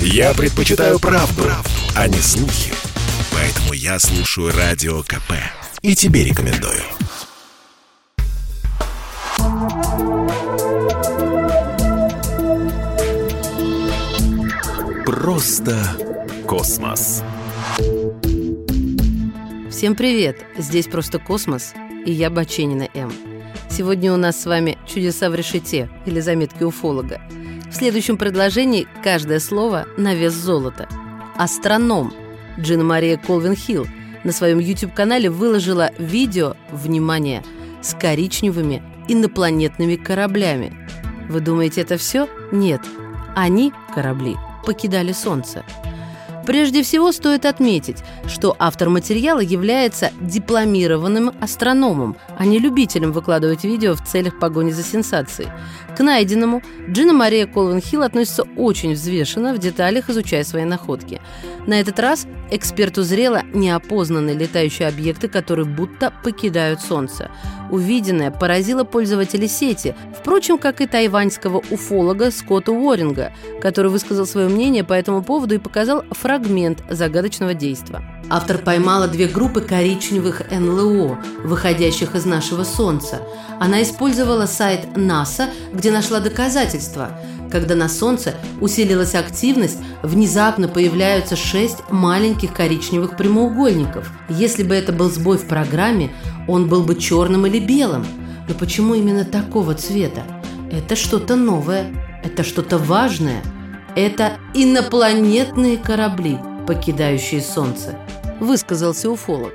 Я предпочитаю правду, правду, а не слухи. Поэтому я слушаю Радио КП. И тебе рекомендую. Просто космос. Всем привет! Здесь «Просто космос» и я Баченина М. Сегодня у нас с вами «Чудеса в решете» или заметки уфолога. В следующем предложении каждое слово на вес золота. Астроном Джина Мария Колвин Хилл на своем YouTube-канале выложила видео, внимание, с коричневыми инопланетными кораблями. Вы думаете, это все? Нет. Они, корабли, покидали Солнце. Прежде всего стоит отметить, что автор материала является дипломированным астрономом, а не любителем выкладывать видео в целях погони за сенсацией. К найденному Джина Мария Колвин Хилл относится очень взвешенно, в деталях изучая свои находки. На этот раз эксперт узрела неопознанные летающие объекты, которые будто покидают Солнце. Увиденное поразило пользователей сети, впрочем, как и тайваньского уфолога Скотта Уорринга, который высказал свое мнение по этому поводу и показал фрагмент загадочного действа. Автор поймала две группы коричневых НЛО, выходящих из нашего Солнца. Она использовала сайт НАСА, где нашла доказательства. Когда на Солнце усилилась активность, внезапно появляются шесть маленьких коричневых прямоугольников. Если бы это был сбой в программе, он был бы черным или белым. Но почему именно такого цвета? Это что-то новое, это что-то важное. Это инопланетные корабли, покидающие Солнце высказался уфолог.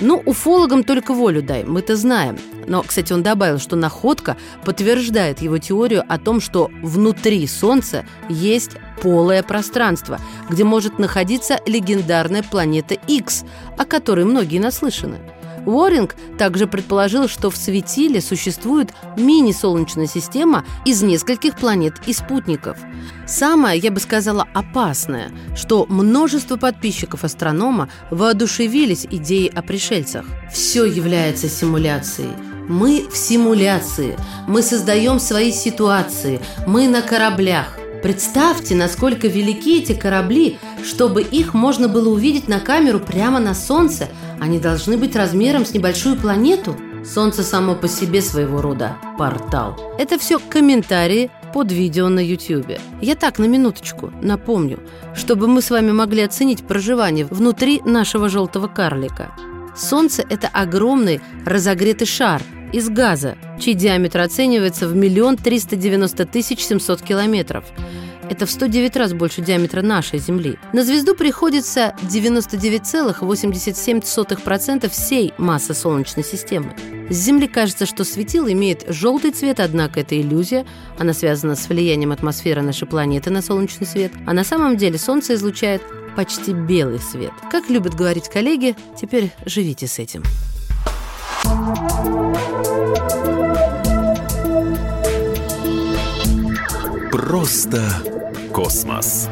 Ну, уфологам только волю дай, мы-то знаем. Но, кстати, он добавил, что находка подтверждает его теорию о том, что внутри Солнца есть полое пространство, где может находиться легендарная планета X, о которой многие наслышаны. Уоринг также предположил, что в светиле существует мини-солнечная система из нескольких планет и спутников. Самое, я бы сказала, опасное, что множество подписчиков астронома воодушевились идеей о пришельцах. Все является симуляцией. Мы в симуляции. Мы создаем свои ситуации. Мы на кораблях. Представьте, насколько велики эти корабли, чтобы их можно было увидеть на камеру прямо на Солнце. Они должны быть размером с небольшую планету. Солнце само по себе своего рода портал. Это все комментарии под видео на YouTube. Я так, на минуточку, напомню, чтобы мы с вами могли оценить проживание внутри нашего желтого карлика. Солнце – это огромный разогретый шар – из газа, чей диаметр оценивается в миллион триста девяносто тысяч семьсот километров. Это в 109 раз больше диаметра нашей Земли. На звезду приходится 99,87% всей массы Солнечной системы. С Земли кажется, что светило имеет желтый цвет, однако это иллюзия. Она связана с влиянием атмосферы нашей планеты на солнечный свет. А на самом деле Солнце излучает почти белый свет. Как любят говорить коллеги, теперь живите с этим. Просто космос.